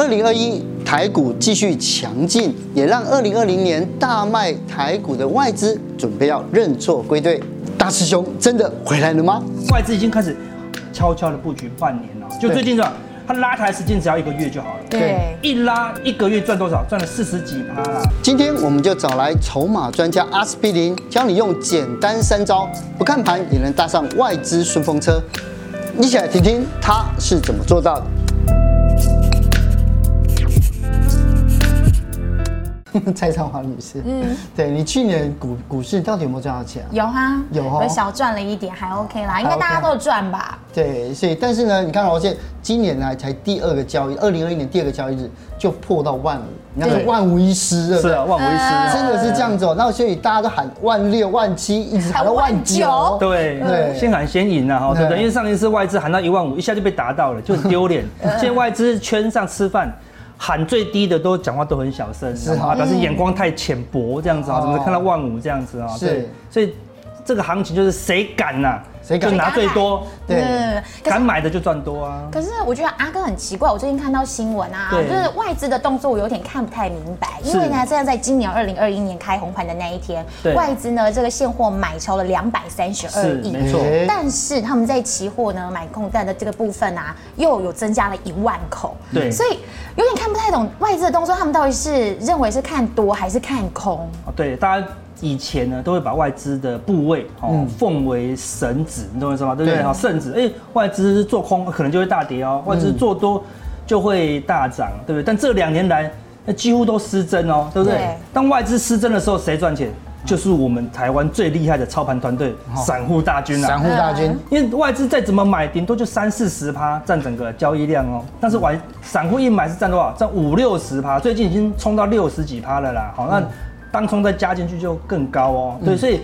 二零二一台股继续强劲，也让二零二零年大卖台股的外资准备要认错归队。大师兄真的回来了吗？外资已经开始悄悄的布局半年了，就最近是吧？他拉台时间只要一个月就好了。对，一拉一个月赚多少？赚了四十几趴啦。今天我们就找来筹码专家阿司匹林，教你用简单三招，不看盘也能搭上外资顺风车。一起来听听他是怎么做到的。蔡超华女士，嗯，对你去年股股市到底有没有赚到钱啊？有哈，有哈，小赚了一点，还 OK 啦，应该大家都有赚吧？对，所以但是呢，你看我现今年呢才第二个交易，二零二一年第二个交易日就破到万五，你看万无一失，是啊，万无一失，真的是这样子哦。那所以大家都喊万六、万七，一直喊到万九，对对，先喊先赢了哈，对不对？因为上一次外资喊到一万五，一下就被达到了，就很丢脸。现在外资圈上吃饭。喊最低的都讲话都很小声，是啊，但是眼光太浅薄，这样子啊，怎么看到万五这样子啊？是，所以这个行情就是谁敢呐？谁敢拿最多？对，敢买的就赚多啊。可是我觉得阿哥很奇怪，我最近看到新闻啊，就是外资的动作我有点看不太明白，因为呢，现在在今年二零二一年开红盘的那一天，外资呢这个现货买超了两百三十二亿，没错。但是他们在期货呢买空单的这个部分啊，又有增加了一万口，对，所以有点看不太懂外资的动作，他们到底是认为是看多还是看空？对，大家。以前呢，都会把外资的部位哦奉为神子，你懂我意思吗？对不对？好，圣子，哎，外资做空可能就会大跌哦，外资做多就会大涨，对不对？但这两年来，那几乎都失真哦，对不对？当外资失真的时候，谁赚钱？就是我们台湾最厉害的操盘团队，散户大军啊！散户大军，因为外资再怎么买，顶多就三四十趴占整个交易量哦。但是外散户一买是占多少？占五六十趴，最近已经冲到六十几趴了啦。好，那。当冲再加进去就更高哦，对，所以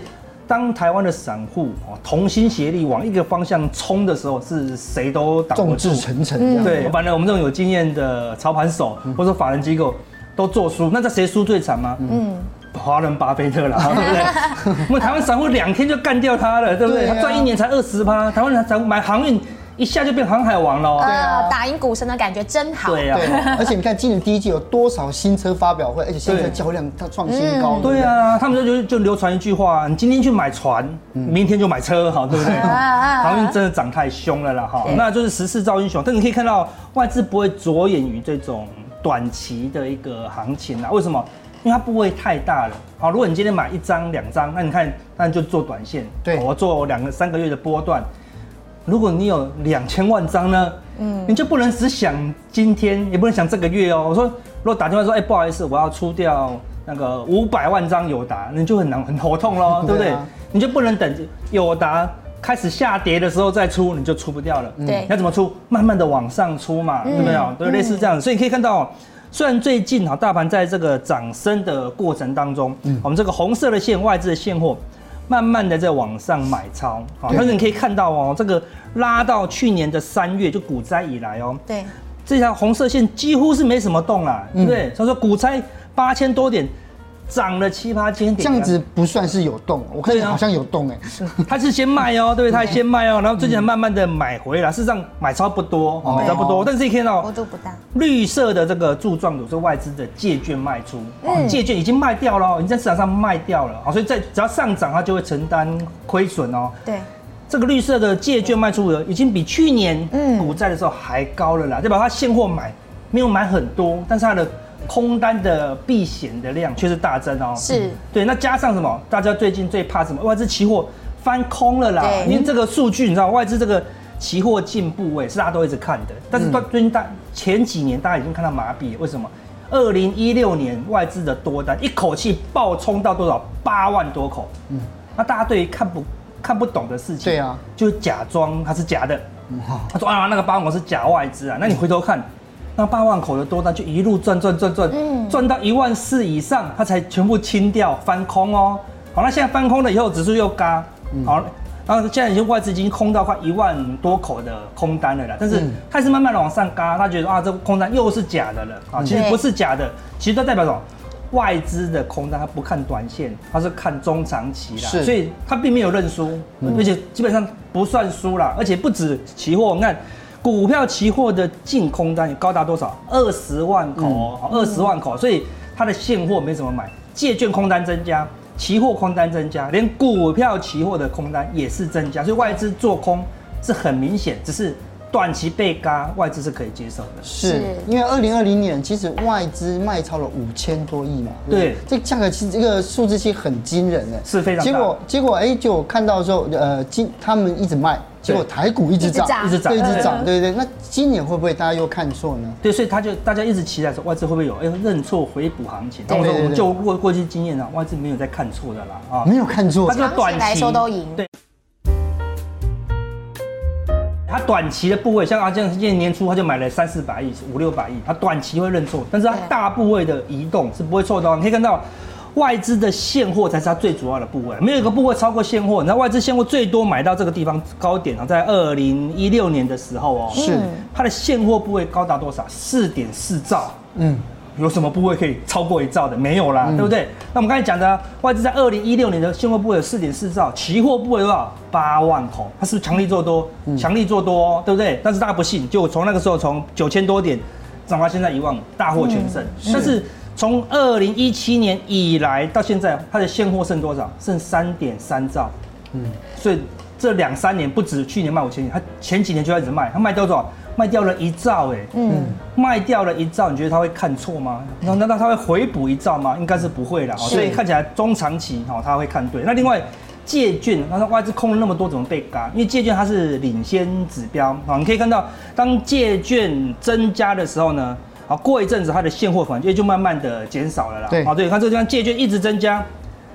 当台湾的散户哦同心协力往一个方向冲的时候，是谁都挡不住，众志成城。对，反正我们这种有经验的操盘手或者说法人机构都做输，那这谁输最惨吗？嗯，华人巴菲特了，对不对？我们台湾散户两天就干掉他了，对不对？他赚一年才二十趴，台湾人散户买航运。一下就变航海王了，对啊，打赢股神的感觉真好。对啊，而且你看今年第一季有多少新车发表会，而且新车交量它创新高。对啊，他们就就流传一句话：你今天去买船，明天就买车，好，对不对？航运真的涨太凶了啦，哈。那就是十四造英雄。但你可以看到外资不会着眼于这种短期的一个行情啊？为什么？因为它部位太大了。好，如果你今天买一张两张，那你看，那你就做短线。对，我做两个三个月的波段。如果你有两千万张呢，嗯，你就不能只想今天，也不能想这个月哦。我说，如果打电话说，哎，不好意思，我要出掉那个五百万张友达，你就很难很头痛喽，对不对？你就不能等友达开始下跌的时候再出，你就出不掉了。对，你要怎么出？慢慢的往上出嘛，对不对？对，类似这样。所以你可以看到，虽然最近哈大盘在这个涨升的过程当中，嗯，我们这个红色的线外资的现货。慢慢的在往上买超，好，但是你可以看到哦，这个拉到去年的三月就股灾以来哦，对，这条红色线几乎是没什么动啦，对不对？他说股灾八千多点。涨了七八千点，这样子不算是有动，我看见好像有动哎，他是先卖哦，对，他先卖哦，然后最近慢慢的买回来，事实上买超不多，买超不多，但是一看到幅度不大，绿色的这个柱状图是外资的借券卖出，借券已经卖掉了，已经在市场上卖掉了，好，所以在只要上涨，它就会承担亏损哦。对，这个绿色的借券卖出额已经比去年股债的时候还高了啦，对吧？它现货买没有买很多，但是它的。空单的避险的量却是大增哦，是对。那加上什么？大家最近最怕什么？外资期货翻空了啦。因为这个数据你知道，外资这个期货进步位是大家都一直看的，但是到最近大前几年大家已经看到麻痹了。为什么？二零一六年外资的多单一口气爆冲到多少？八万多口。嗯，那大家对于看不看不懂的事情，对啊，就假装它是假的。他说啊，那个八万口是假外资啊。那你回头看。那八万口的多单就一路赚赚赚赚，赚到一万四以上，它才全部清掉翻空哦。好，那现在翻空了以后，指数又嘎，好，然后现在已经外资已经空到快一万多口的空单了啦。但是它是慢慢的往上嘎，他觉得啊，这个空单又是假的了啊。其实不是假的，其实都代表什么？外资的空单它不看短线，它是看中长期啦。所以它并没有认输，而且基本上不算输啦。而且不止期货，你看。股票期货的净空单也高达多少？二十万口哦，二十万口，所以它的现货没怎么买，借券空单增加，期货空单增加，连股票期货的空单也是增加，所以外资做空是很明显，只是。短期被嘎，外资是可以接受的。是因为二零二零年其实外资卖超了五千多亿嘛。对，这个价格其实这个数字其实很惊人的，是非常。结果结果哎，就看到的时候，呃，今他们一直卖，结果台股一直涨，一直涨，一直涨，对对对。那今年会不会大家又看错呢？对，所以他就大家一直期待说外资会不会有哎认错回补行情？但我说我们就过过去经验啊，外资没有在看错的啦啊，没有看错，他就短期来说都赢。对。他短期的部位，像阿健今年年初他就买了三四百亿、五六百亿，他短期会认错，但是他大部位的移动是不会错的。你可以看到，外资的现货才是它最主要的部位，没有一个部位超过现货。你知道外资现货最多买到这个地方高点啊，在二零一六年的时候哦，是它的现货部位高达多少？四点四兆。嗯。有什么部位可以超过一兆的？没有啦，嗯、对不对？那我们刚才讲的外资在二零一六年的现货部位有四点四兆，期货部位多少？八万口，它是不是强力做多？强、嗯、力做多、哦，对不对？但是大家不信，就从那个时候从九千多点涨到现在一万，大获全胜。嗯、但是从二零一七年以来到现在，它的现货剩多少？剩三点三兆。嗯，所以这两三年不止去年卖五千亿，它前几年就开始卖，它卖掉多少？卖掉了一兆，哎，嗯，卖掉了一兆，你觉得他会看错吗？那难道他会回补一兆吗？应该是不会的，所以看起来中长期哦，他会看对。那另外借券，那外资空了那么多，怎么被嘎？因为借券它是领先指标啊，你可以看到，当借券增加的时候呢，啊，过一阵子它的现货反应就慢慢的减少了啦。对，啊，对，看这个地方借券一直增加，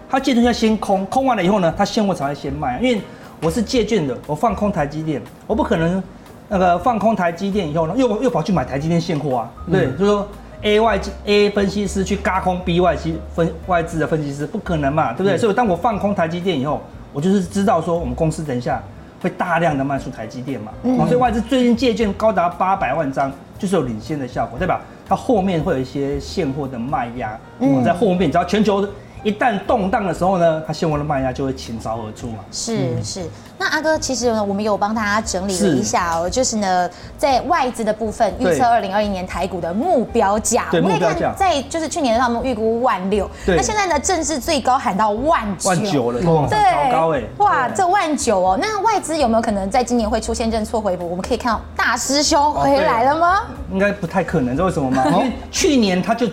它借券要先空，空完了以后呢，它现货才会先卖，因为我是借券的，我放空台积电，我不可能。那个放空台积电以后呢，又又跑去买台积电现货啊？对，嗯、就是说 A 外 A 分析师去轧空 B 外资分外资的分析师，不可能嘛，对不对？嗯、所以当我放空台积电以后，我就是知道说我们公司等一下会大量的卖出台积电嘛。嗯、所以外资最近借券高达八百万张，就是有领先的效果，对吧？它后面会有一些现货的卖压，嗯，在后面，只要全球。一旦动荡的时候呢，它现货的卖压就会倾巢而出嘛。是是，那阿哥，其实呢，我们有帮大家整理了一下哦，就是呢，在外资的部分预测二零二一年台股的目标价，我们可以看在就是去年的他们预估万六，那现在呢，正式最高喊到万九，万九了，对，好高哎，哇，这万九哦，那外资有没有可能在今年会出现认错回补？我们可以看到大师兄回来了吗？应该不太可能，知道为什么吗？因为去年他就。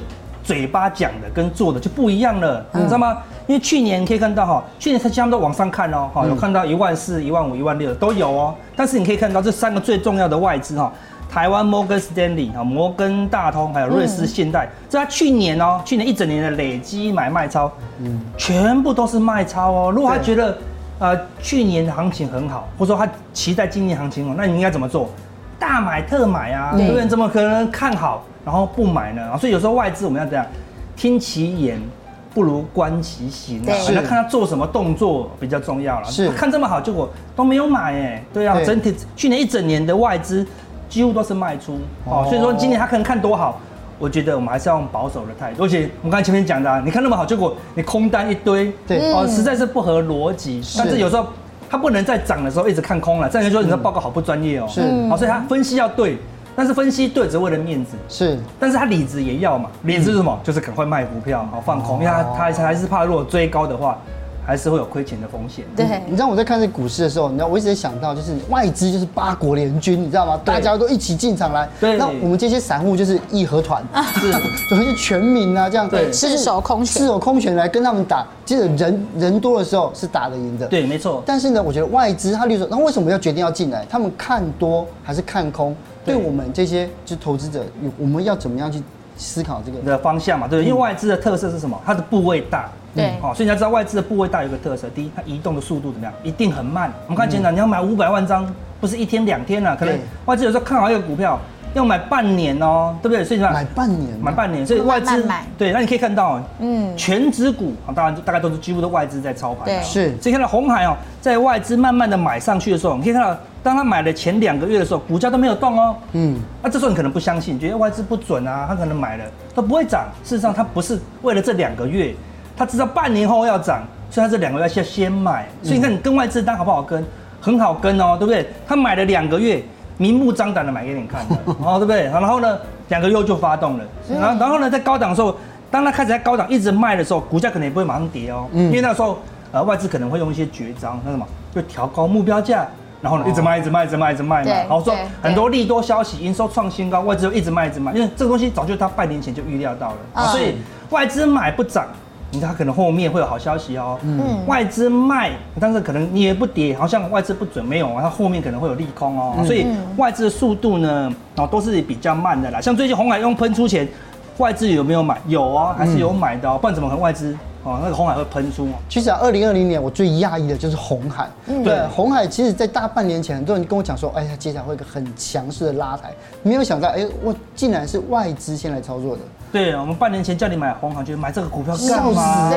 嘴巴讲的跟做的就不一样了，嗯、你知道吗？因为去年可以看到哈，去年他他们都往上看哦，哈，有看到一万四、一万五、一万六都有哦。但是你可以看到这三个最重要的外资哈，台湾摩根士丹利、哈摩根大通还有瑞士信贷，这他去年哦，去年一整年的累积买卖超，嗯，全部都是卖超哦。如果他觉得呃去年的行情很好，或者说他期待今年行情好，那你应该怎么做？大买特买啊，对不对？怎么可能看好？然后不买呢？所以有时候外资我们要这样，听其言不如观其行啊。是，看他做什么动作比较重要了。是，看这么好，结果都没有买哎。对啊，整体去年一整年的外资几乎都是卖出哦。所以说今年他可能看多好，我觉得我们还是要用保守的态度。而且我们刚才前面讲的，啊你看那么好，结果你空单一堆，对哦，实在是不合逻辑。但是有时候他不能在涨的时候一直看空了，这样就说你的报告好不专业哦。是，好，所以他分析要对。但是分析对，只为了面子是，但是他理智也要嘛，理智是什么？嗯、就是赶快卖股票，好放空，因为他他还是怕如果追高的话，还是会有亏钱的风险。对，你知道我在看这股市的时候，你知道我一直在想到，就是外资就是八国联军，你知道吗？大家都一起进场来，对，那我们这些散户就是义和团，是，就是全民啊，这样对，赤手空拳，赤手空拳来跟他们打，其实人人多的时候是打得赢的，对，没错。但是呢，我觉得外资他例如说，那为什么要决定要进来？他们看多还是看空？对我们这些就投资者，我们要怎么样去思考这个的方向嘛？对，因为外资的特色是什么？它的部位大，对，好，所以你要知道外资的部位大有个特色，第一，它移动的速度怎么样？一定很慢。我们看简单，你要买五百万张，不是一天两天啊，可能外资有时候看好一个股票。要买半年哦，对不对？所以说买半年，买半年，所以外资对，那你可以看到，嗯，全指股啊，当然大概都是几乎都外资在操盘，对，是。所以看到红海哦，在外资慢慢的买上去的时候，你可以看到，当他买了前两个月的时候，股价都没有动哦，嗯，那这时候你可能不相信，觉得外资不准啊，他可能买了都不会涨。事实上，他不是为了这两个月，他知道半年后要涨，所以他这两个月要先先买。所以你看，你跟外资单好不好跟？很好跟哦，对不对？他买了两个月。明目张胆的买给你看的，哦，对不对？然后呢，两个月就发动了，然后然后呢，在高档的时候，当它开始在高档一直卖的时候，股价可能也不会马上跌哦，因为那时候呃外资可能会用一些绝招，那什么就调高目标价。然后呢，一直卖，一直卖，一直卖，一直卖嘛。然后说很多利多消息，营收创新高，外资就一直卖，一直卖。因为这个东西早就他半年前就预料到了，所以外资买不涨，你看可能后面会有好消息哦。嗯。外资卖，但是可能你也不跌，好像外资不准没有啊，它后面可能会有利空哦。所以外资的速度呢，哦都是比较慢的啦。像最近红海用喷出前，外资有没有买？有啊，还是有买的哦。不然怎么可能外资？哦，那个红海会喷出。其实啊，二零二零年我最讶异的就是红海。嗯、对，红海其实，在大半年前，很多人跟我讲说，哎呀，接下来会有一个很强势的拉抬，没有想到，哎，我竟然是外资先来操作的。对，我们半年前叫你买鸿海，就买这个股票干嘛？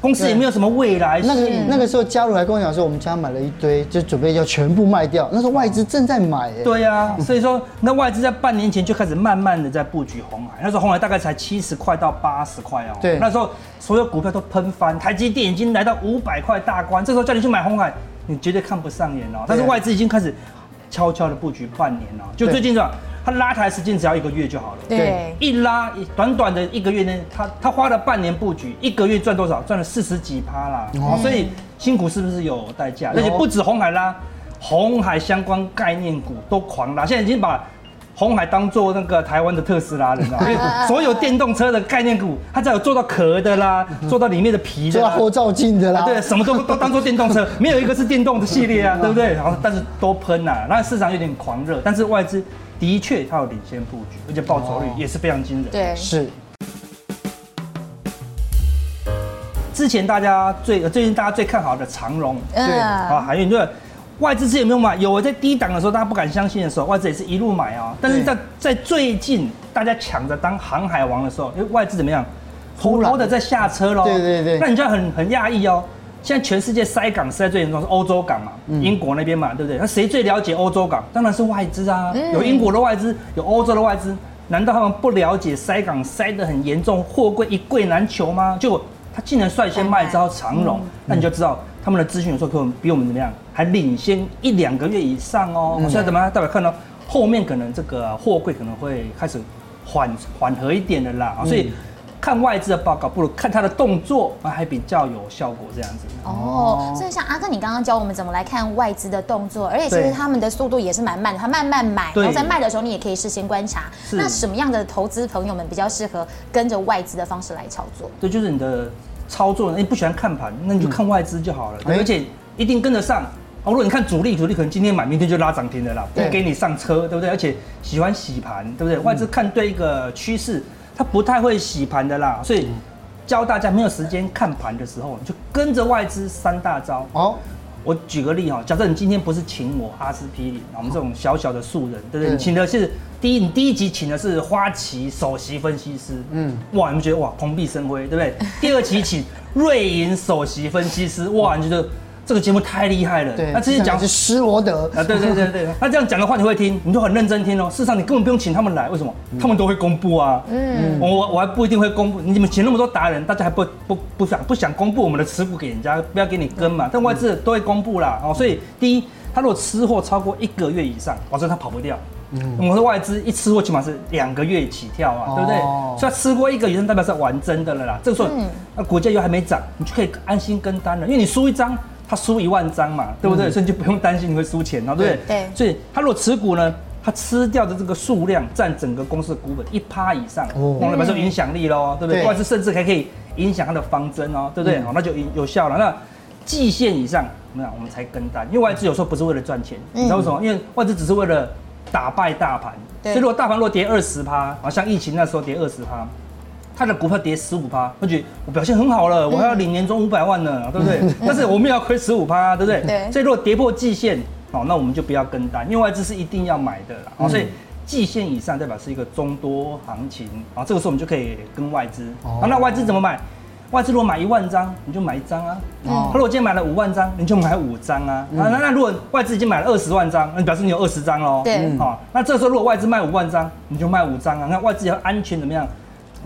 公司也没有什么未来。那个那个时候，嘉如还跟我讲说，我们家买了一堆，就准备要全部卖掉。那时候外资正在买。对呀、啊，所以说那外资在半年前就开始慢慢的在布局鸿海。那时候鸿海大概才七十块到八十块哦。对，那时候所有股票都喷翻，台积电已经来到五百块大关。这时候叫你去买鸿海，你绝对看不上眼哦。但是外资已经开始悄悄的布局半年了，就最近这样。它拉抬时间只要一个月就好了。对，一拉短短的一个月呢，他他花了半年布局，一个月赚多少？赚了四十几趴啦。哦，所以辛苦是不是有代价？而且不止红海拉，红海相关概念股都狂拉。现在已经把红海当做那个台湾的特斯拉了，你知道吗？因 为所有电动车的概念股，它只要有做到壳的啦，做到里面的皮的，做到后照镜的啦，对，什么都都当做电动车，没有一个是电动的系列啊，对不对？然后但是都喷呐，那市场有点狂热，但是外资。的确，它有领先布局，而且报酬率也是非常惊人。对，是。之前大家最最近大家最看好的长荣，对啊，海运对，外资之前有没有买？有，在低档的时候，大家不敢相信的时候，外资也是一路买啊。但是在在最近大家抢着当航海王的时候，因为外资怎么样？偷偷的在下车喽。对对对。那你就很很讶异哦。现在全世界塞港塞最严重是欧洲港嘛，英国那边嘛，对不对？那谁最了解欧洲港？当然是外资啊，有英国的外资，有欧洲的外资，难道他们不了解塞港塞得很严重，货柜一柜难求吗？就他竟然率先卖招长荣，那你就知道他们的资讯有时候可能比我们怎么样，还领先一两个月以上哦。现在怎么样？代表看到后面可能这个货柜可能会开始缓缓和一点的啦，所以。看外资的报告，不如看他的动作，还比较有效果。这样子哦，所以像阿哥，你刚刚教我们怎么来看外资的动作，而且其实他们的速度也是蛮慢的，他慢慢买，然后在卖的时候你也可以事先观察。那什么样的投资朋友们比较适合跟着外资的方式来操作？对，就是你的操作，你不喜欢看盘，那你就看外资就好了，而且一定跟得上。哦，如果你看主力，主力可能今天买，明天就拉涨停的啦，不给你上车，对不对？而且喜欢洗盘，对不对？外资看对一个趋势。他不太会洗盘的啦，所以教大家没有时间看盘的时候，就跟着外资三大招。哦，我举个例哈，假设你今天不是请我阿司匹林，我们这种小小的素人，对不对？你请的是第一，你第一集请的是花旗首席分析师，嗯，哇，你们觉得哇，蓬荜生辉，对不对？第二期请瑞银首席分析师，哇，你觉得？这个节目太厉害了，对，那之前讲是施罗德啊，对对对对，那这样讲的话你会听，你就很认真听哦。事实上你根本不用请他们来，为什么？他们都会公布啊。嗯，我我还不一定会公布，你们请那么多达人，大家还不不不想不想公布我们的持股给人家，不要给你跟嘛。但外资都会公布啦，哦，所以第一，他如果吃货超过一个月以上，保证他跑不掉。嗯，我们的外资一吃货起码是两个月起跳啊，对不对？所以他吃过一个以上，代表是玩真的了啦。这个时候，那股价又还没涨，你就可以安心跟单了，因为你输一张。他输一万张嘛，对不对？所以你就不用担心你会输钱了，对不对？对。所以他如果持股呢，他吃掉的这个数量占整个公司的股本一趴以上，哦，那表示影响力喽，对不对？外资甚至还可以影响它的方针哦，对不对？好，那就有效了。那季线以上，怎么样？我们才跟单，因为外资有时候不是为了赚钱，你知道为什么？因为外资只是为了打败大盘。所以如果大盘若跌二十趴，好像疫情那时候跌二十趴。他的股票跌十五趴，他觉得我表现很好了，我还要领年终五百万呢，对不对？但是我们也要亏十五趴，对不对？对。所以如果跌破季线，哦，那我们就不要跟单，因为外资是一定要买的啦。所以季线以上代表是一个中多行情，啊，这个时候我们就可以跟外资。哦。那外资怎么买？外资如果买一万张，你就买一张啊。哦。他如果今天买了五万张，你就买五张啊。啊，那那如果外资已经买了二十万张，那表示你有二十张喽。对。好，那这个时候如果外资卖五万张，你就卖五张啊。那外资要安全怎么样？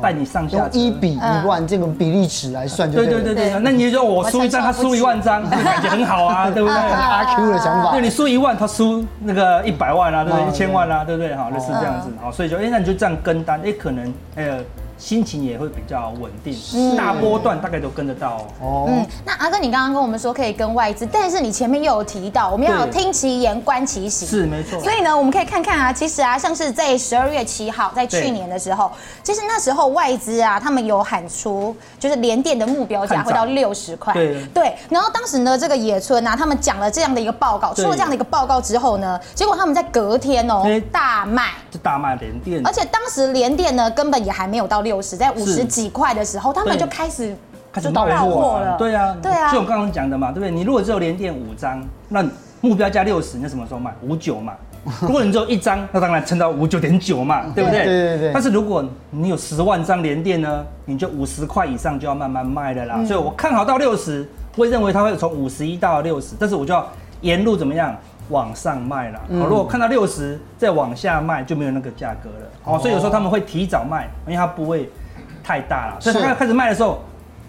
带你上下一比一万这个比例尺来算就对对对对对。那你就说我输一张，他输一万张，感觉很好啊，对不对？阿 Q 的想法。对，你输一万，他输那个一百万啊，对不对？一千万啊，对不对？好，类似这样子。好，所以就哎，那你就这样跟单，哎，可能哎。心情也会比较稳定，大波段大概都跟得到哦。嗯，那阿哥，你刚刚跟我们说可以跟外资，但是你前面又有提到，我们要听其言观其行。是没错。所以呢，我们可以看看啊，其实啊，像是在十二月七号，在去年的时候，其实那时候外资啊，他们有喊出，就是联电的目标价会到六十块。对对。然后当时呢，这个野村啊，他们讲了这样的一个报告，出了这样的一个报告之后呢，结果他们在隔天哦大卖，就大卖联电，而且当时联电呢根本也还没有到六十，在五十。几块的时候，他们就开始开始到货了。对啊，对啊，就我刚刚讲的嘛，对不对？你如果只有连电五张，那目标价六十，你什么时候卖？五九嘛。如果你只有一张，那当然撑到五九点九嘛，对不对？对对对。但是如果你有十万张连电呢，你就五十块以上就要慢慢卖的啦。所以我看好到六十，会认为它会从五十一到六十，但是我就要沿路怎么样往上卖了。好，如果看到六十再往下卖，就没有那个价格了。哦，所以有时候他们会提早卖，因为它不会。太大了，所以他开始卖的时候，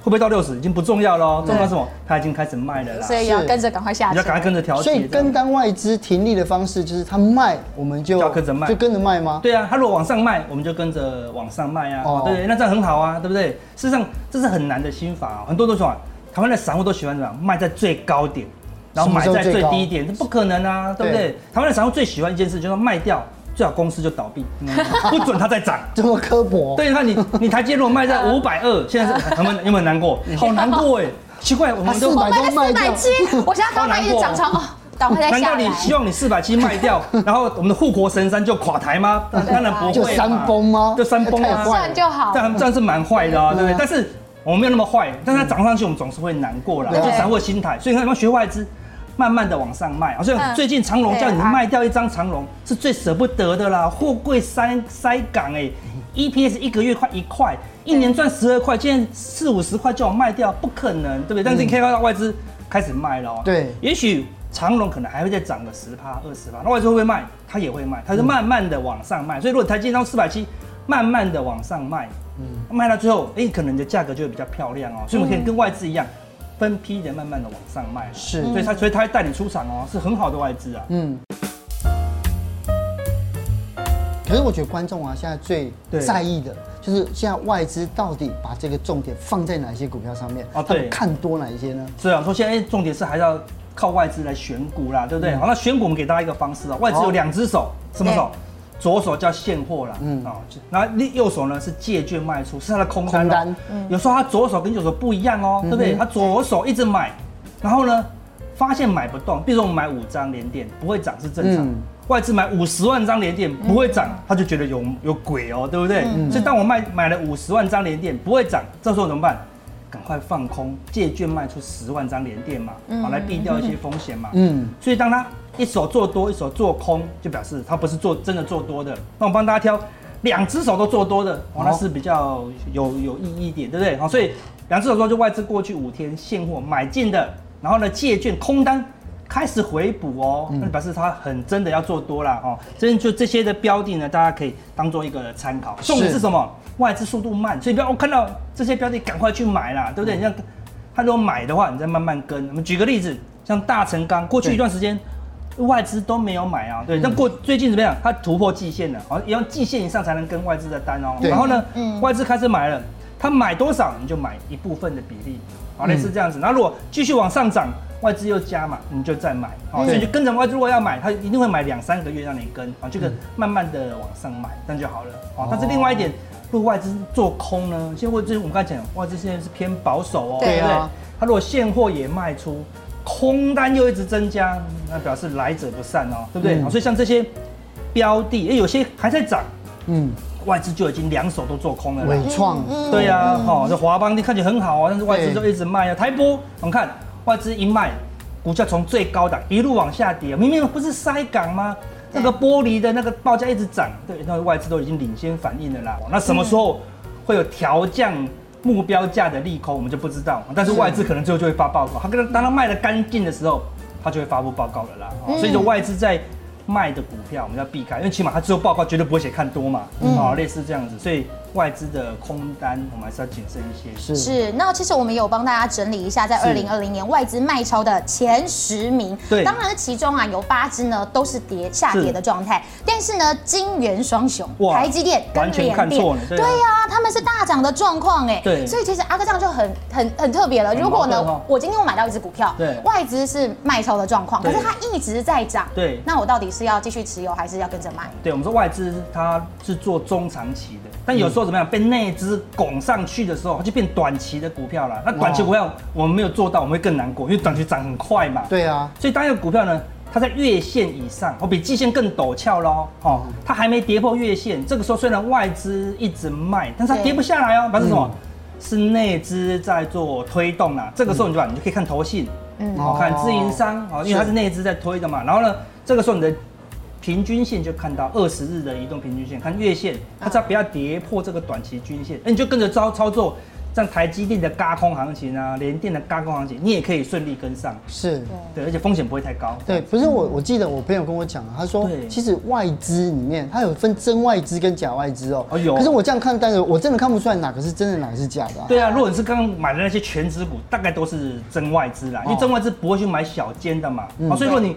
会不会到六十已经不重要了，重要什么？它已经开始卖了啦，所以要跟着赶快下，你要赶快跟着调节。所以跟单外资停利的方式就是它卖，我们就要跟着卖，就跟着卖吗？对啊，它如果往上卖，我们就跟着往上卖啊。哦，对，那这样很好啊，对不对？事实上这是很难的心法，很多都说台湾的散户都喜欢什么样？卖在最高点，然后买在最低点，这不可能啊，对不对？台湾的散户最喜欢一件事就是卖掉。最好公司就倒闭，不准它再涨，这么刻薄。对，你看你你台积如果卖在 五百二，现在是他们 有没有很难过？好难过哎，奇怪，我们都卖在四百七，我现在刚刚一直涨超。难道你希望你四百七卖掉，然后我们的护国神山就垮台吗？当然不会，就山崩吗？就山崩啊，这样就好。这样这样是蛮坏的啊，对不对？但是我们没有那么坏，但是它涨上去，我们总是会难过啦，就散户心态。所以你看，要学外资。慢慢的往上卖，好像最近长隆叫你卖掉一张长荣是最舍不得的啦，货柜塞塞港哎，EPS 一个月快一块，一年赚十二块，现在四五十块叫我卖掉，不可能，对不对？但是你可以看到外资开始卖了，对，也许长荣可能还会再涨个十趴二十趴，那外资会不会卖？它也会卖，它是慢慢的往上卖，所以如果台积到四百七，慢慢的往上卖，嗯，卖到最后，哎，可能你的价格就会比较漂亮哦，所以我们可以跟外资一样。分批的慢慢的往上卖，是，所以他所以他会带你出场哦，是很好的外资啊。嗯。可是我觉得观众啊，现在最在意的就是现在外资到底把这个重点放在哪些股票上面啊？他们看多哪一些呢？是啊，说现在重点是还是要靠外资来选股啦，对不对？好，那选股我们给大家一个方式啊，外资有两只手，什么手？左手叫现货啦，嗯啊，然后右手呢是借券卖出，是他的空单。空单，有时候他左手跟右手不一样哦，对不对？他左手一直买，然后呢发现买不动，比如说我们买五张连电不会涨是正常，外资买五十万张连电不会涨，他就觉得有有鬼哦，对不对？所以当我卖买了五十万张连电不会涨，这时候怎么办？赶快放空借券卖出十万张连电嘛，好来避掉一些风险嘛。嗯，所以当他。一手做多，一手做空，就表示他不是做真的做多的。那我帮大家挑两只手都做多的，哦，那是比较有有意义一点，对不对？好，所以两只手做就外资过去五天现货买进的，然后呢借券空单开始回补哦，那表示他很真的要做多了哦。所以就这些的标的呢，大家可以当做一个参考。重点是什么？外资速度慢，所以不要我看到这些标的赶快去买啦，对不对？你像他如果买的话，你再慢慢跟。我们举个例子，像大成钢，过去一段时间。外资都没有买啊，对，那过最近怎么样？它突破季线了，好像要季线以上才能跟外资的单哦。然后呢，外资开始买了，它买多少你就买一部分的比例，好，类似这样子。那如果继续往上涨，外资又加嘛，你就再买，好，所以就跟着外资。如果要买，他一定会买两三个月让你跟，啊，这个慢慢的往上买，这样就好了。哦，但是另外一点，如果外资做空呢？现在就是我们刚才讲，外资现在是偏保守哦，对不对？它如果现货也卖出。空单又一直增加，那表示来者不善哦，对不对？所以像这些标的，哎，有些还在涨，嗯，外资就已经两手都做空了。伟创，对呀，哈，这华邦你看起来很好啊，但是外资就一直卖啊。台波，我们看外资一卖，股价从最高档一路往下跌，明明不是塞港吗？那个玻璃的那个报价一直涨，对，那外资都已经领先反应了啦。那什么时候会有调降？目标价的利空我们就不知道，但是外资可能最后就会发报告。他跟他当他卖的干净的时候，他就会发布报告了啦。所以说外资在卖的股票我们要避开，因为起码他只有报告，绝对不会写看多嘛，啊，类似这样子，所以外资的空单我们还是要谨慎一些。是。是，那其实我们有帮大家整理一下，在二零二零年外资卖超的前十名，对，当然其中啊有八支呢都是跌下跌的状态，但是呢金元双雄，台积电完全看错了，对呀，他们是大涨的状况哎，对，所以其实阿哥这样就很很很特别了。如果呢，我今天我买到一只股票，对，外资是卖超的状况，可是它一直在涨，对，那我到底是要继续持有还是要跟着卖？对，我们说外资它是做中长期的，但有时候怎么样被内资拱上去的时候，它就变短期的股票了。那短期股票我们没有做到，我们会更难过，因为短期涨很快嘛。对啊，所以当一个股票呢，它在月线以上，哦，比季线更陡峭喽，哦，它还没跌破月线，这个时候虽然外资一直卖，但是它跌不下来哦，表示什么？是内资在做推动啦。这个时候你就把你就可以看投信，嗯，好看自营商，哦，因为它是内资在推的嘛。然后呢，这个时候你的平均线就看到二十日的移动平均线，看月线，它只要不要跌破这个短期均线，哎，你就跟着操操作。像台积电的轧空行情啊，联电的轧空行情，你也可以顺利跟上。是，对，而且风险不会太高。对，不是我，我记得我朋友跟我讲，他说，其实外资里面它有分真外资跟假外资哦。哦，有。可是我这样看，但是我真的看不出来哪个是真的，哪个是假的。对啊，如果你是刚刚买的那些全值股，大概都是真外资啦，因为真外资不会去买小间的嘛。哦，所以说你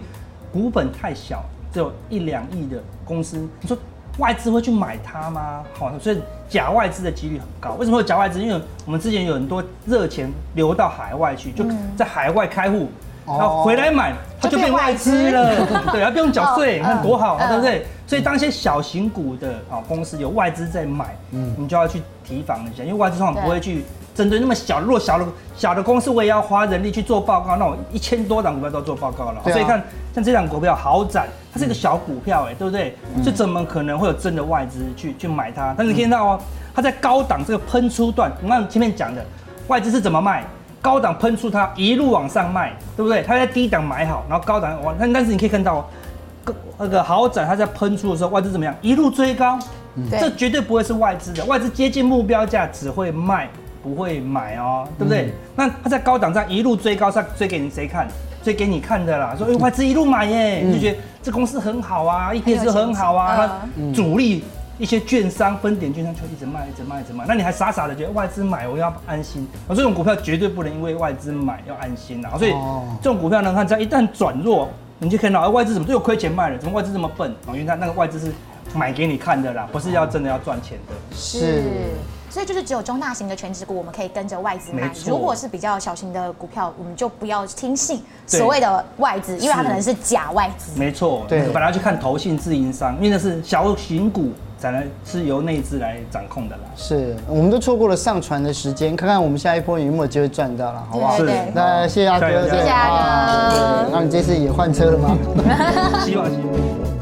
股本太小，只有一两亿的公司，你说。外资会去买它吗？好，所以假外资的几率很高。为什么会有假外资？因为我们之前有很多热钱流到海外去，就在海外开户，然后回来买，它就变外资了。对，它不用缴税，你看多好，对不对？所以当一些小型股的啊公司有外资在买，嗯，你就要去提防一下，因为外资通常不会去。针对那么小，弱小的小的公司，我也要花人力去做报告。那我一千多档股票都做报告了，所以看像这档股票豪展，它是一个小股票，哎，对不对？这怎么可能会有真的外资去去买它？但是听到哦，它在高档这个喷出段，我们前面讲的外资是怎么卖？高档喷出它一路往上卖，对不对？它在低档买好，然后高档往，但但是你可以看到，哦那个豪展它在喷出的时候，外资怎么样？一路追高，这绝对不会是外资的，外资接近目标价只会卖。不会买哦，对不对？嗯、那他在高档上一路追高，上追给你谁看？追给你看的啦。说哎，外资一路买耶，你就觉得这公司很好啊，EPS 很好啊。嗯、主力一些券商、分点券商就一直卖，一直卖，一直卖。那你还傻傻的觉得外资买我要安心？啊，这种股票绝对不能因为外资买要安心啊。所以这种股票呢，它只要一旦转弱，你就看到外资怎么都有亏钱卖了？怎么外资这么笨？因为他那个外资是买给你看的啦，不是要真的要赚钱的。是。所以就是只有中大型的权值股，我们可以跟着外资买。如果是比较小型的股票，我们就不要听信所谓的外资，因为它可能是假外资。没错，对，本来要去看投信自营商，因为那是小型股，才能是由内资来掌控的啦。是，我们都错过了上船的时间，看看我们下一波有没有机会赚到了，好不好？是，那谢谢阿哥，谢谢阿哥。那你这次也换车了吗？希望，希望。